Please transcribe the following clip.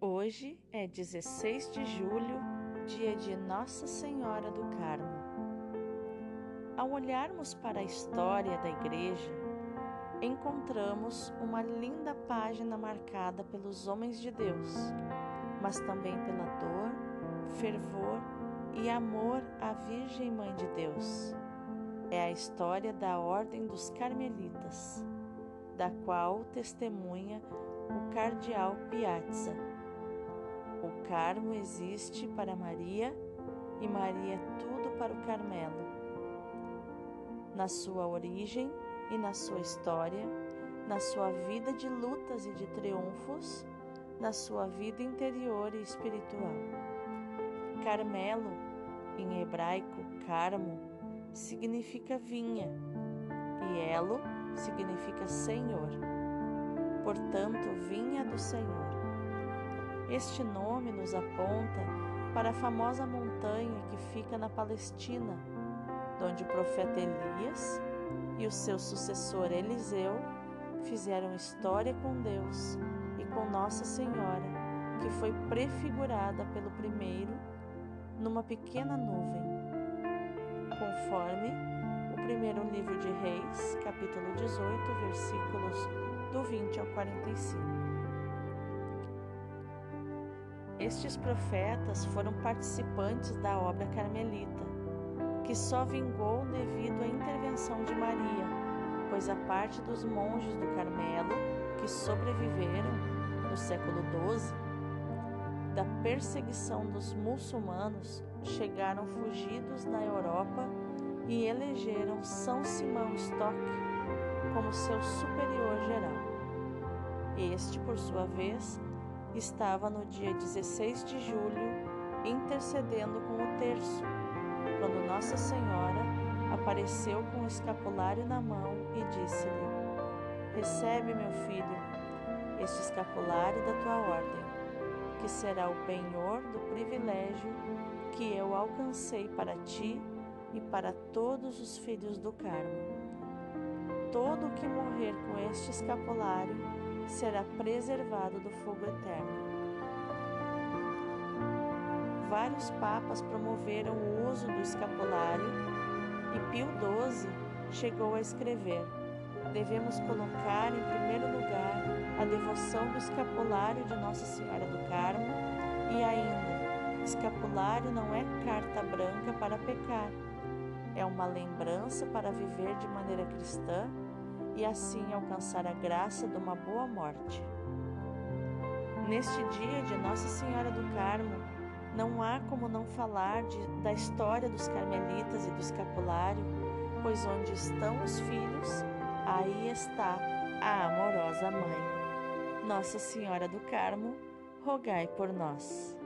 Hoje é 16 de julho, dia de Nossa Senhora do Carmo. Ao olharmos para a história da Igreja, encontramos uma linda página marcada pelos homens de Deus, mas também pela dor, fervor e amor à Virgem Mãe de Deus. É a história da Ordem dos Carmelitas, da qual testemunha o Cardeal Piazza Carmo existe para Maria e Maria é tudo para o Carmelo. Na sua origem e na sua história, na sua vida de lutas e de triunfos, na sua vida interior e espiritual. Carmelo, em hebraico Carmo, significa vinha e Elo significa Senhor. Portanto, vinha do Senhor. Este nome nos aponta para a famosa montanha que fica na Palestina, onde o profeta Elias e o seu sucessor Eliseu fizeram história com Deus e com Nossa Senhora, que foi prefigurada pelo primeiro numa pequena nuvem, conforme o primeiro livro de Reis, capítulo 18, versículos do 20 ao 45. Estes profetas foram participantes da obra carmelita, que só vingou devido à intervenção de Maria, pois a parte dos monges do Carmelo que sobreviveram no século XII da perseguição dos muçulmanos chegaram fugidos na Europa e elegeram São Simão Stock como seu superior geral. Este, por sua vez, estava no dia 16 de julho intercedendo com o terço, quando Nossa Senhora apareceu com o escapulário na mão e disse-lhe: Recebe, meu filho, este escapulário da tua ordem, que será o penhor do privilégio que eu alcancei para ti e para todos os filhos do Carmo. Todo o que morrer com este escapulário será preservado do fogo eterno. Vários papas promoveram o uso do escapulário e Pio XII chegou a escrever: devemos colocar em primeiro lugar a devoção do escapulário de Nossa Senhora do Carmo e ainda, escapulário não é carta branca para pecar, é uma lembrança para viver de maneira cristã e assim alcançar a graça de uma boa morte. Neste dia de Nossa Senhora do Carmo, não há como não falar de, da história dos carmelitas e do escapulário, pois onde estão os filhos, aí está a amorosa mãe. Nossa Senhora do Carmo, rogai por nós.